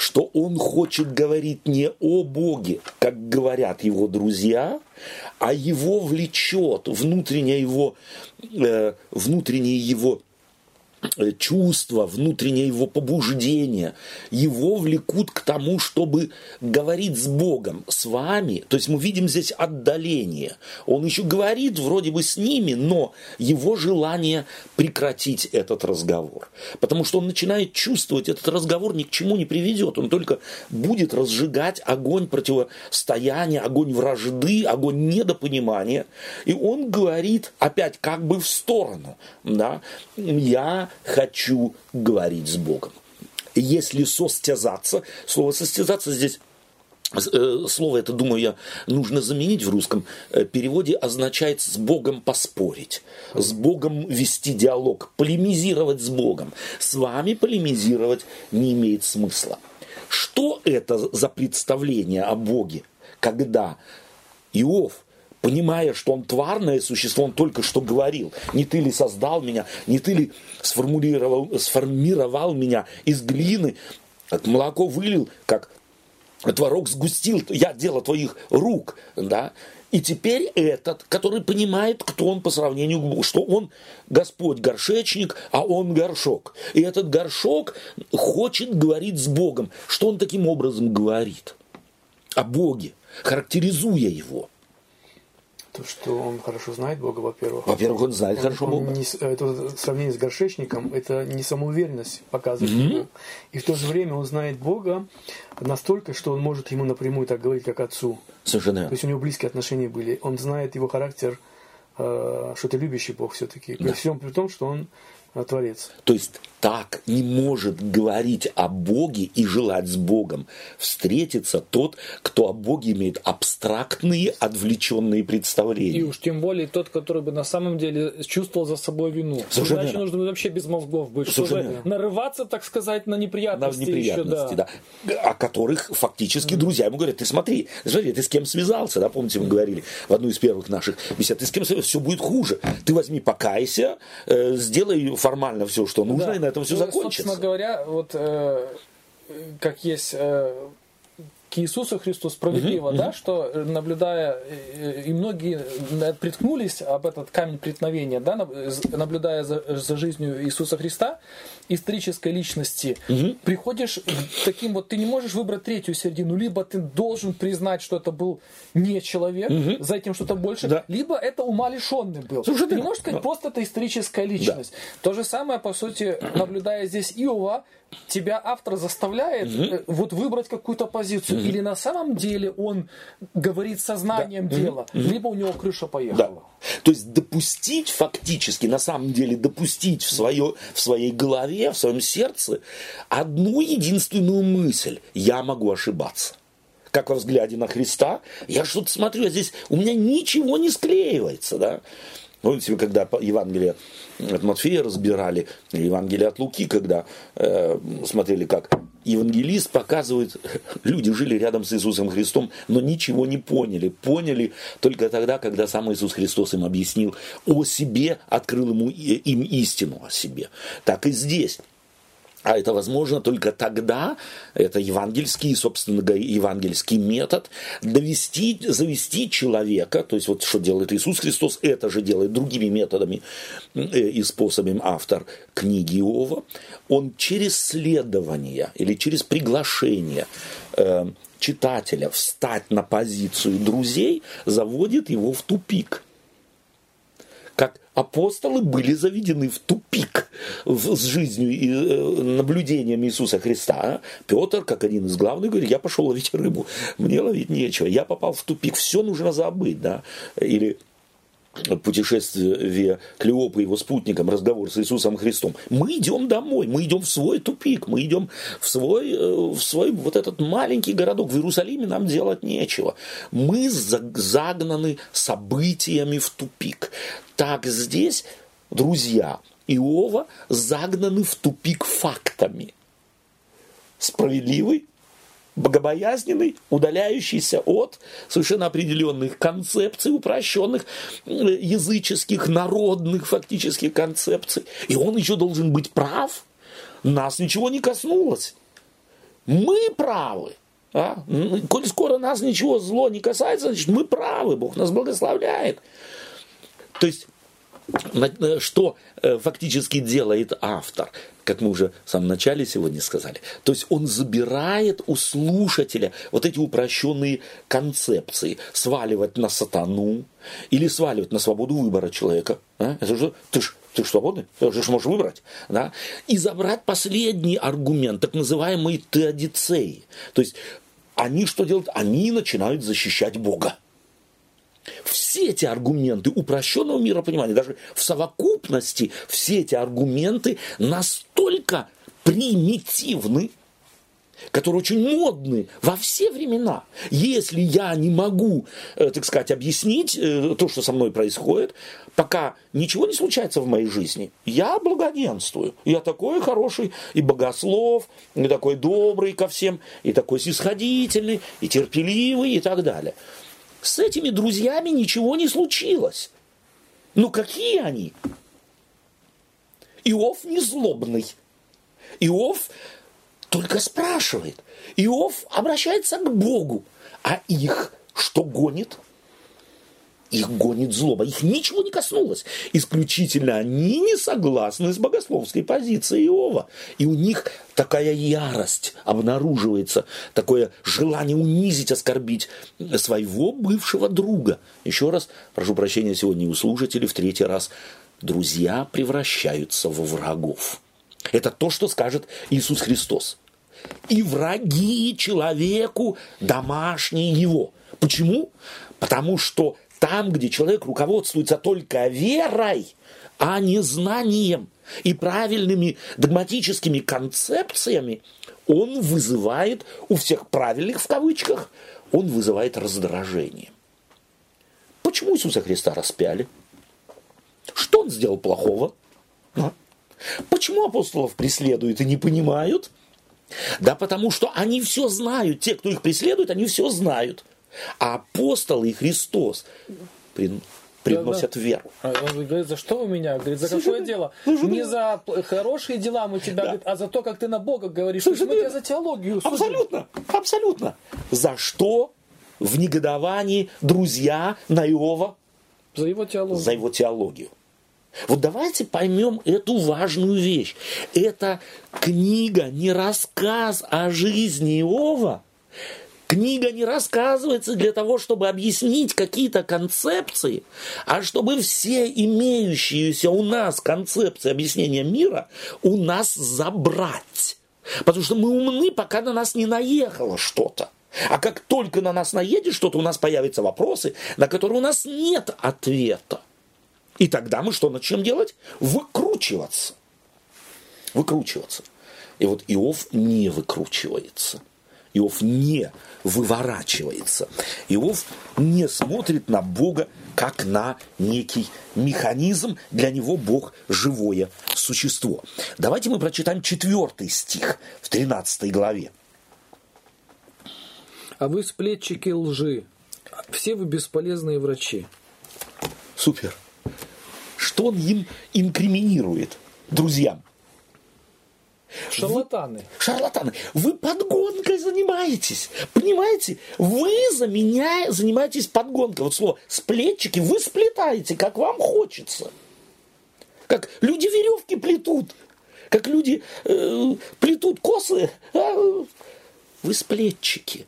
S1: что он хочет говорить не о Боге, как говорят его друзья, а его влечет внутреннее его, э, внутреннее его чувства, внутреннее его побуждение, его влекут к тому, чтобы говорить с Богом, с вами. То есть мы видим здесь отдаление. Он еще говорит вроде бы с ними, но его желание прекратить этот разговор. Потому что он начинает чувствовать, этот разговор ни к чему не приведет. Он только будет разжигать огонь противостояния, огонь вражды, огонь недопонимания. И он говорит опять как бы в сторону. Да? Я хочу говорить с Богом. Если состязаться, слово состязаться здесь э, Слово это, думаю я, нужно заменить в русском э, переводе, означает с Богом поспорить, с Богом вести диалог, полемизировать с Богом. С вами полемизировать не имеет смысла. Что это за представление о Боге, когда Иов понимая, что он тварное существо, он только что говорил, не ты ли создал меня, не ты ли сформулировал, сформировал меня из глины, как молоко вылил, как творог сгустил, я дело твоих рук, да, и теперь этот, который понимает, кто он по сравнению что он Господь горшечник, а он горшок. И этот горшок хочет говорить с Богом. Что он таким образом говорит? О Боге, характеризуя его.
S3: То, что он хорошо знает Бога, во-первых.
S1: Во-первых, он знает хорошо
S3: Он
S1: Бога.
S3: не это сравнение с горшечником, это не самоуверенность показывает ему. И в то же время он знает Бога настолько, что он может ему напрямую так говорить, как отцу.
S1: Совершенно
S3: То есть у него близкие отношения были. Он знает его характер, э, что это любящий Бог все-таки. При всем при том, что он творец.
S1: То есть так не может говорить о Боге и желать с Богом встретиться тот, кто о Боге имеет абстрактные, отвлеченные
S2: И
S1: представления.
S2: уж тем более тот, который бы на самом деле чувствовал за собой вину.
S1: Совершенно
S2: Иначе
S1: верно.
S2: нужно вообще без мозгов быть,
S1: Совершенно
S2: чтобы
S1: верно.
S2: нарываться, так сказать, на
S1: на
S2: неприятности,
S1: неприятности,
S2: еще,
S1: да. о которых фактически друзья ему говорят, ты смотри, смотри, ты с кем связался, да, помните, мы говорили в одну из первых наших бесед, ты с кем связался, все будет хуже, ты возьми, покайся, э, сделай формально все, что нужно,
S2: Да.
S1: и на этом все
S2: Ну,
S1: закончится.
S2: Собственно говоря, вот э, как есть э, к Иисусу Христу справедливо, угу, да, угу. что э, наблюдая, э, и многие приткнулись об этот камень преткновения, да, наблюдая за, за жизнью Иисуса Христа, исторической личности, угу. приходишь таким вот, ты не можешь выбрать третью середину, либо ты должен признать, что это был не человек, угу. за этим что-то больше, да. либо это ума лишенный был. Слушай, ты не можешь сказать, да. просто это историческая личность. Да. То же самое, по сути, наблюдая здесь Иова, тебя автор заставляет угу. вот выбрать какую-то позицию. Угу. Или на самом деле он говорит сознанием да. дела, угу. либо у него крыша поехала. Да.
S1: То есть допустить фактически, на самом деле допустить в, свое, в своей голове, в своем сердце одну единственную мысль. Я могу ошибаться как во взгляде на Христа, я что-то смотрю, а здесь у меня ничего не склеивается, да. Помните, когда Евангелие от Матфея разбирали, Евангелие от Луки, когда э, смотрели, как евангелист показывает, люди жили рядом с Иисусом Христом, но ничего не поняли. Поняли только тогда, когда сам Иисус Христос им объяснил о себе, открыл ему, им истину о себе. Так и здесь. А это возможно только тогда, это евангельский, собственно говоря, евангельский метод, довести, завести человека, то есть вот что делает Иисус Христос, это же делает другими методами э, и способами автор книги Иова, он через следование или через приглашение э, читателя встать на позицию друзей заводит его в тупик – апостолы были заведены в тупик с жизнью и э, наблюдением Иисуса Христа. Петр, как один из главных, говорит, я пошел ловить рыбу, мне ловить нечего, я попал в тупик, все нужно забыть. Да? Или путешествие Клеопы и его спутникам, разговор с Иисусом Христом. Мы идем домой, мы идем в свой тупик, мы идем в свой, э, в свой вот этот маленький городок. В Иерусалиме нам делать нечего. Мы загнаны событиями в тупик. Так здесь, друзья, Иова загнаны в тупик фактами. Справедливый богобоязненный, удаляющийся от совершенно определенных концепций, упрощенных э, языческих, народных фактически концепций. И он еще должен быть прав. Нас ничего не коснулось. Мы правы. А? Коль скоро нас ничего зло не касается, значит мы правы, Бог нас благословляет. То есть Э, что э, фактически делает автор, как мы уже в самом начале сегодня сказали. То есть он забирает у слушателя вот эти упрощенные концепции, сваливать на сатану или сваливать на свободу выбора человека. А? Это же, ты ж ты же свободный, ты же можешь выбрать. Да? И забрать последний аргумент, так называемый теодицей. То есть они что делают? Они начинают защищать Бога. Все эти аргументы упрощенного миропонимания, даже в совокупности все эти аргументы настолько примитивны, которые очень модны во все времена. Если я не могу, э, так сказать, объяснить э, то, что со мной происходит, пока ничего не случается в моей жизни, я благоденствую. Я такой хороший и богослов, и такой добрый ко всем, и такой снисходительный, и терпеливый, и так далее. С этими друзьями ничего не случилось. Ну какие они? Иов не злобный. Иов только спрашивает. Иов обращается к Богу. А их что гонит? Их гонит злоба. Их ничего не коснулось. Исключительно они не согласны с богословской позицией Иова. И у них такая ярость обнаруживается, такое желание унизить, оскорбить своего бывшего друга. Еще раз, прошу прощения сегодня у слушателей, в третий раз, друзья превращаются во врагов. Это то, что скажет Иисус Христос. И враги человеку домашние его. Почему? Потому что там, где человек руководствуется только верой, а не знанием и правильными догматическими концепциями, он вызывает у всех правильных в кавычках, он вызывает раздражение. Почему Иисуса Христа распяли? Что он сделал плохого? А? Почему апостолов преследуют и не понимают? Да потому что они все знают. Те, кто их преследует, они все знают. А апостолы и Христос приносят веру.
S2: А Он говорит, за что у меня? Говорит, за
S1: Совершенно-
S2: какое дело?
S1: совершенно-
S2: Не за п- хорошие дела мы тебя,
S1: Да.
S2: говорит, а за то, как ты на Бога говоришь. Есть мы тебя за теологию судим.
S1: Абсолютно, абсолютно. За что в негодовании друзья на Иова
S2: За его теологию.
S1: за его теологию. Вот давайте поймем эту важную вещь. Это книга не рассказ о жизни Иова. Книга не рассказывается для того, чтобы объяснить какие-то концепции, а чтобы все имеющиеся у нас концепции объяснения мира у нас забрать. Потому что мы умны, пока на нас не наехало что-то. А как только на нас наедет что-то, у нас появятся вопросы, на которые у нас нет ответа. И тогда мы что начнем делать? Выкручиваться. Выкручиваться. И вот Иов не выкручивается. Иов не выворачивается. Иов не смотрит на Бога как на некий механизм. Для него Бог живое существо. Давайте мы прочитаем четвертый стих в 13 главе.
S2: А вы сплетчики лжи. Все вы бесполезные врачи.
S1: Супер. Что он им инкриминирует, друзьям?
S2: Шарлатаны.
S1: Шарлатаны, вы подгонкой занимаетесь. Понимаете? Вы заменяя, занимаетесь подгонкой. Вот слово сплетчики, вы сплетаете, как вам хочется. Как люди веревки плетут. Как люди э, плетут косы. а вы сплетчики.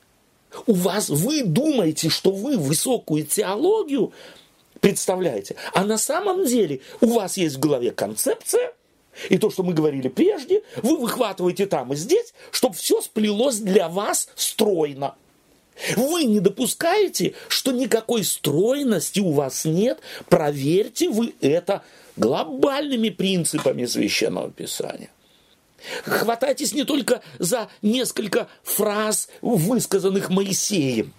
S1: У вас, вы думаете, что вы высокую теологию представляете. А на самом деле у вас есть в голове концепция, и то, что мы говорили прежде, вы выхватываете там и здесь, чтобы все сплелось для вас стройно. Вы не допускаете, что никакой стройности у вас нет. Проверьте вы это глобальными принципами священного писания. Хватайтесь не только за несколько фраз, высказанных Моисеем,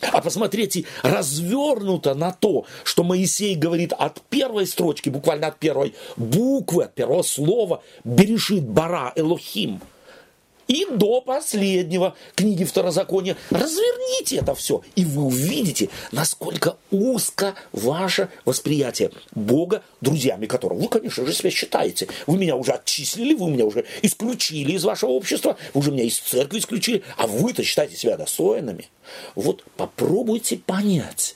S1: а посмотрите, развернуто на то, что Моисей говорит от первой строчки, буквально от первой буквы, от первого слова, «Берешит бара Элохим», и до последнего книги Второзакония. Разверните это все, и вы увидите, насколько узко ваше восприятие Бога, друзьями которого вы, конечно же, себя считаете. Вы меня уже отчислили, вы меня уже исключили из вашего общества, вы уже меня из церкви исключили, а вы-то считаете себя достойными. Вот попробуйте понять.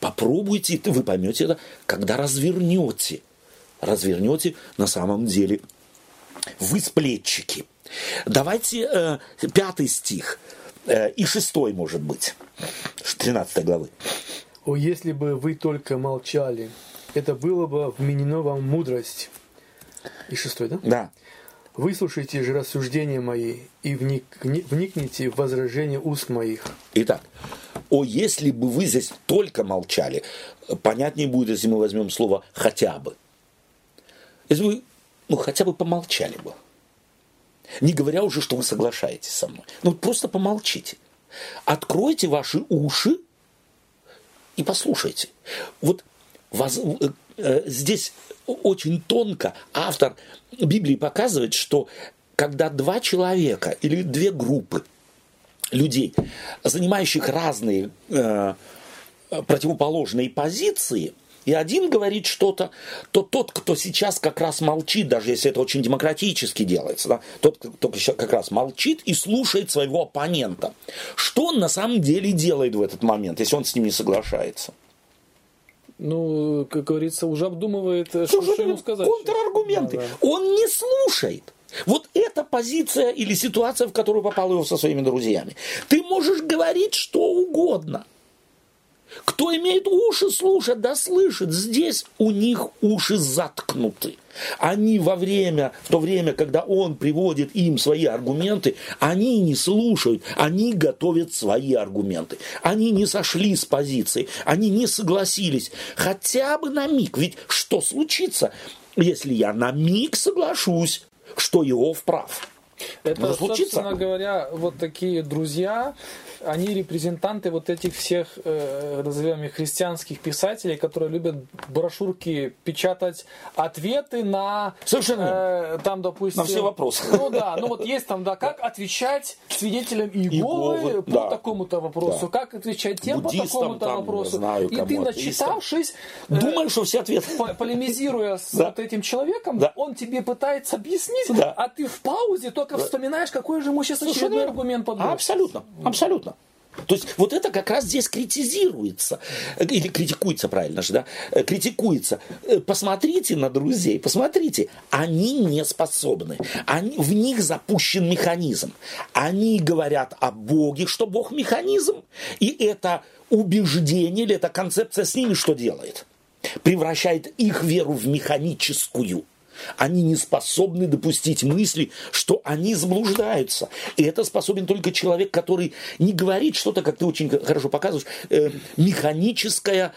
S1: Попробуйте, вы поймете это, когда развернете. Развернете на самом деле. Вы сплетчики. Давайте э, пятый стих э, и шестой, может быть, 13 главы.
S3: О, если бы вы только молчали, это было бы вменено вам мудрость. И шестой, да?
S1: Да.
S3: Выслушайте же рассуждения мои и вникни- вникните в возражения уст моих.
S1: Итак, о, если бы вы здесь только молчали, понятнее будет, если мы возьмем слово «хотя бы». Если вы, ну, хотя бы помолчали бы. Не говоря уже, что вы соглашаетесь со мной. Ну, просто помолчите. Откройте ваши уши и послушайте. Вот воз- э, э, здесь очень тонко автор Библии показывает, что когда два человека или две группы людей, занимающих разные э, противоположные позиции, и один говорит что-то, то тот, кто сейчас как раз молчит, даже если это очень демократически делается, да, тот, кто как раз молчит и слушает своего оппонента. Что он на самом деле делает в этот момент, если он с ним не соглашается?
S2: Ну, как говорится, уже обдумывает, что, что ему сказать.
S1: Контраргументы.
S2: Да, да.
S1: Он не слушает. Вот эта позиция или ситуация, в которую попал его со своими друзьями. Ты можешь говорить что угодно. Кто имеет уши слушать, да слышит. Здесь у них уши заткнуты. Они во время, в то время, когда он приводит им свои аргументы, они не слушают, они готовят свои аргументы. Они не сошли с позиции, они не согласились хотя бы на миг. Ведь что случится, если я на миг соглашусь, что Иов прав?
S2: Это,
S1: может случиться.
S2: собственно говоря, вот такие друзья, они репрезентанты вот этих всех, э, назовем их, христианских писателей, которые любят брошюрки печатать ответы на...
S1: Совершенно
S2: э, там, допустим...
S1: На все вопросы.
S2: Ну да, ну вот есть там, да, как отвечать свидетелям Иеговы,
S1: Иеговы,
S2: по
S1: да.
S2: такому-то вопросу,
S1: Да.
S2: как отвечать тем
S1: Буддистам
S2: по такому-то
S1: там,
S2: вопросу.
S1: знаю,
S2: И ты, начитавшись, э,
S1: Думаю, что все ответы.
S2: по- полемизируя с
S1: Да.
S2: вот этим человеком,
S1: Да.
S2: он тебе пытается объяснить,
S1: Да.
S2: а ты в паузе только вспоминаешь, какой же ему сейчас очередной
S1: верно.
S2: аргумент подбросить.
S1: Абсолютно, абсолютно. То есть вот это как раз здесь критизируется, или критикуется, правильно же, да, Э, критикуется. Э, Посмотрите на друзей, посмотрите, они не способны, они, в них запущен механизм. Они говорят о Боге, что Бог механизм, и это убеждение или эта концепция с ними что делает? Превращает их веру в механическую. Они не способны допустить мысли, что они заблуждаются. И это способен только человек, который не говорит что-то, как ты очень хорошо показываешь, э, механическое,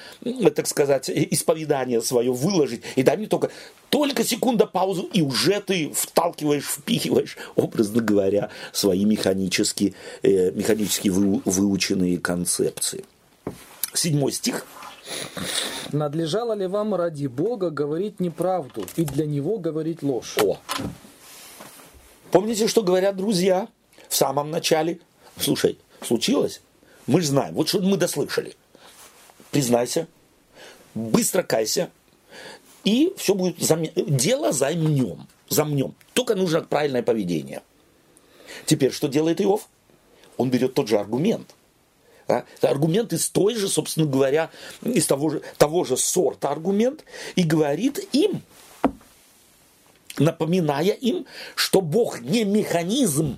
S1: так сказать, э, исповедание свое выложить. И дай мне только, только секунда паузу, и уже ты вталкиваешь, впихиваешь, образно говоря, свои механически, э, механически вы- выученные концепции. Седьмой стих.
S2: Надлежало ли вам ради Бога говорить неправду и для Него говорить ложь?
S1: О. Помните, что говорят друзья в самом начале? Слушай, случилось? Мы же знаем. Вот что мы дослышали. Признайся, быстро кайся, и все будет зам... дело замнем. Замнем. Только нужно правильное поведение. Теперь что делает Иов? Он берет тот же аргумент. А? Это Аргумент из той же, собственно говоря, из того же, того же сорта аргумент, и говорит им, напоминая им, что Бог не механизм,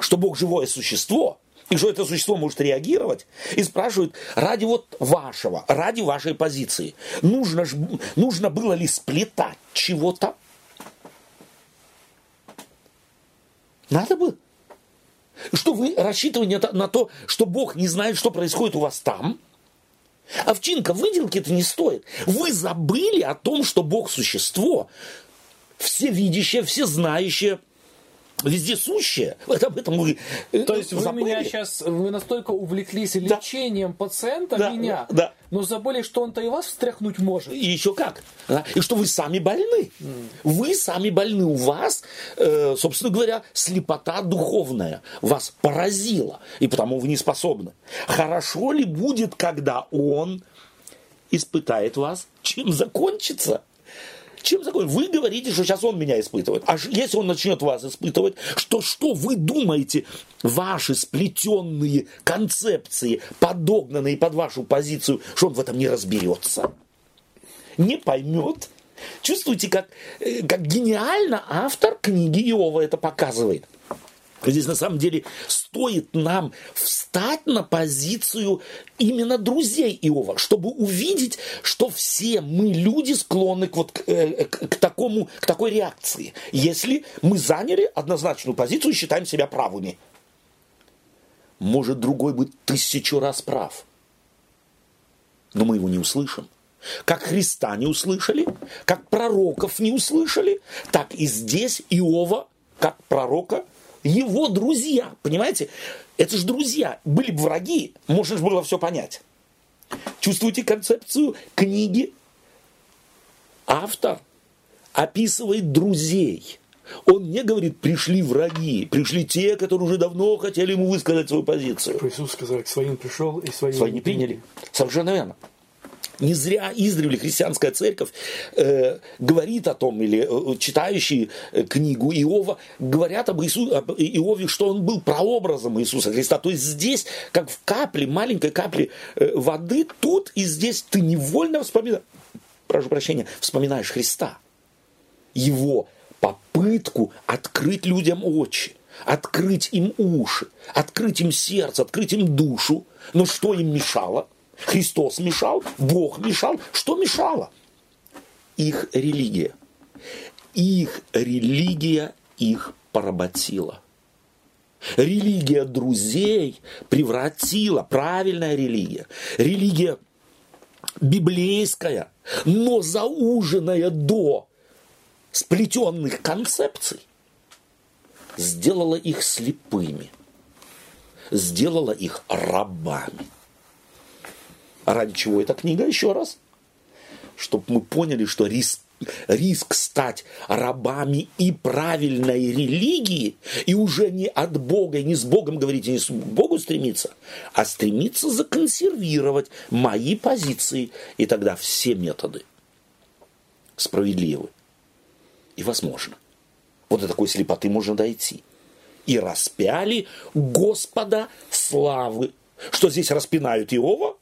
S1: что Бог живое существо, и что это существо может реагировать, и спрашивает, ради вот вашего, ради вашей позиции, нужно, ж- нужно было ли сплетать чего-то? Надо было. Что вы рассчитываете на- то, что Бог не знает, что происходит у вас там? Овчинка, выделки это не стоит. Вы забыли о том, что Бог существо, всевидящее, всезнающее, вездесущее. Вот об этом вы э,
S2: То есть вы
S1: забыли.
S2: меня сейчас, вы настолько увлеклись
S1: Да.
S2: лечением пациента,
S1: Да,
S2: меня,
S1: да.
S2: но забыли, что он-то и вас встряхнуть может.
S1: И еще как. да? И что вы сами больны. Вы сами больны. У вас, э, собственно говоря, слепота духовная вас поразила. И потому вы не способны. Хорошо ли будет, когда он испытает вас? Чем закончится? Чем закончится? Вы говорите, что сейчас он меня испытывает. А если он начнет вас испытывать, что, что вы думаете, ваши сплетенные концепции, подогнанные под вашу позицию, что он в этом не разберется? не поймет. Чувствуете, как, э, как гениально автор книги Иова это показывает. Здесь на самом деле стоит нам встать на позицию именно друзей Иова, чтобы увидеть, что все мы люди склонны к, вот, к, э, к- к такому, к такой реакции, если мы заняли однозначную позицию и считаем себя правыми. Может другой быть тысячу раз прав, но мы его не услышим. Как Христа не услышали, как пророков не услышали, так и здесь Иова, как пророка, его друзья. Понимаете? Это же друзья. Были бы враги, можно же было все понять. Чувствуете концепцию книги? Автор описывает друзей. Он не говорит, пришли враги, пришли те, которые уже давно хотели ему высказать свою позицию.
S3: Иисус сказал, к своим пришел, и свои,
S1: Свои не приняли. Совершенно верно. Не зря издревле христианская церковь э, говорит о том, или э, читающие э, книгу Иова говорят об, Иису, об Иове, что он был прообразом Иисуса Христа. То есть здесь, как в капле, маленькой капле э, воды, тут и здесь ты невольно вспоминаешь, прошу прощения, вспоминаешь Христа. Его попытку открыть людям очи, открыть им уши, открыть им сердце, открыть им душу. Но что им мешало? Христос мешал, Бог мешал. Что мешало? Их религия. Их религия их поработила. Религия друзей превратила, правильная религия, религия библейская, но зауженная до сплетенных концепций, сделала их слепыми, сделала их рабами. А ради чего эта книга? Еще раз. Чтобы мы поняли, что риск риск стать рабами и правильной религии, и уже не от Бога, и не с Богом говорить, и не с Богу стремиться, а стремиться законсервировать мои позиции, и тогда все методы справедливы и возможны. Вот до такой слепоты можно дойти. И распяли Господа славы. Что здесь распинают Иова?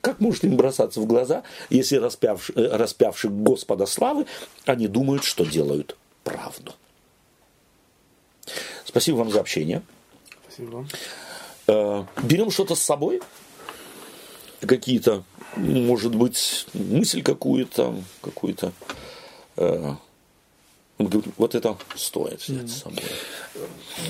S1: Как может им бросаться в глаза, если распявши, э, распявших Господа славы, они думают, что делают правду. Спасибо вам за общение.
S3: Спасибо.
S1: Э, берем что-то с собой, какие-то, может быть, мысль какую-то, какую-то. Э, вот это стоит взять с собой.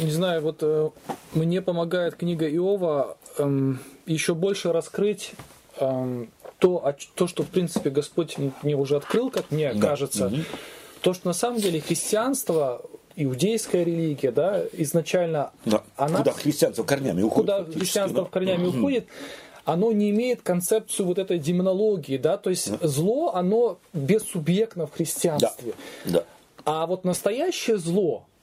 S2: Не знаю, вот мне помогает книга Иова эм, еще больше раскрыть эм, то, то, что, в принципе, Господь мне уже открыл, как мне да. кажется, угу. то, что на самом деле христианство иудейская религия, да, изначально
S1: да. она... Куда христианство корнями уходит.
S2: Куда христианство да? корнями угу. уходит, оно не имеет концепцию вот этой демонологии, да, то есть да. зло, оно бессубъектно в христианстве.
S1: Да. да.
S2: А вот настоящее зло, Э,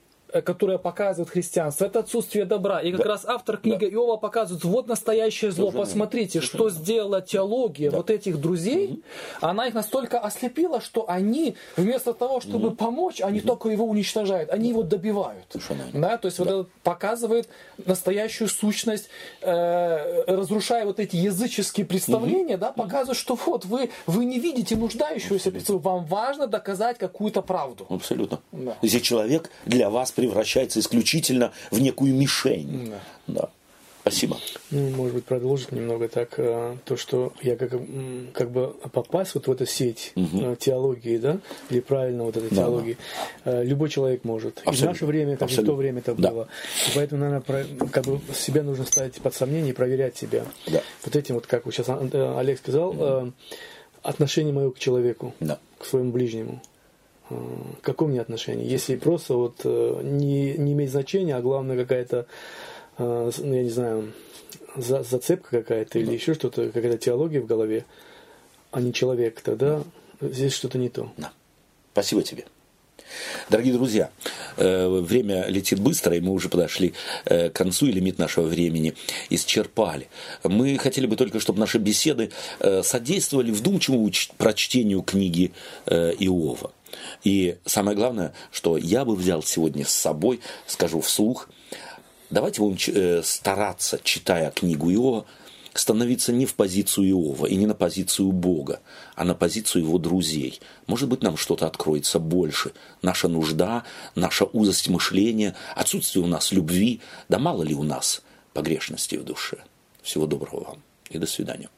S2: которое показывает христианство, это отсутствие добра. И как да. раз автор книги да. Иова показывает, вот настоящее зло, Совершенно. посмотрите, Совершенно. что сделала теология да. вот этих друзей. Угу. Она их настолько ослепила, что они вместо того, чтобы угу. помочь, они угу. только его уничтожают, они его добивают. Совершенно. Да? То есть да. вот это показывает настоящую сущность, э, разрушая вот эти языческие представления, угу. да, показывает, что вот вы, вы не видите нуждающегося, вам важно доказать какую-то правду.
S1: Абсолютно. Да. Если человек для вас превращается исключительно в некую мишень. Да. да. Спасибо.
S3: Ну, может быть, продолжить немного так э, то, что я как, как бы попасть вот в эту сеть угу. теологии, да, или правильно вот этой да, теологии, да. любой человек может. Абсолютно. И в наше время, как Абсолютно. и в то время это да. было. И поэтому, наверное, как бы себя нужно ставить под сомнение и проверять себя. Да. Вот этим вот, как сейчас Олег сказал, угу. отношение мое к человеку, да. к своему ближнему. Э, какое мне отношение? Если просто вот э, не, не имеет значения, а главное какая-то, э, ну, я не знаю, за, зацепка какая-то или еще что-то, какая-то теология в голове, а не человек, тогда здесь что-то не то.
S1: Да. Спасибо тебе. Дорогие друзья, время летит быстро, и мы уже подошли к концу, и лимит нашего времени исчерпали. Мы хотели бы только, чтобы наши беседы содействовали вдумчивому прочтению книги Иова. И самое главное, что я бы взял сегодня с собой, скажу вслух, давайте будем э, стараться, читая книгу Иова, становиться не в позицию Иова и не на позицию Бога, а на позицию его друзей. Может быть, нам что-то откроется больше. Наша нужда, наша узость мышления, отсутствие у нас любви, да мало ли у нас погрешности в душе. Всего доброго вам и до свидания.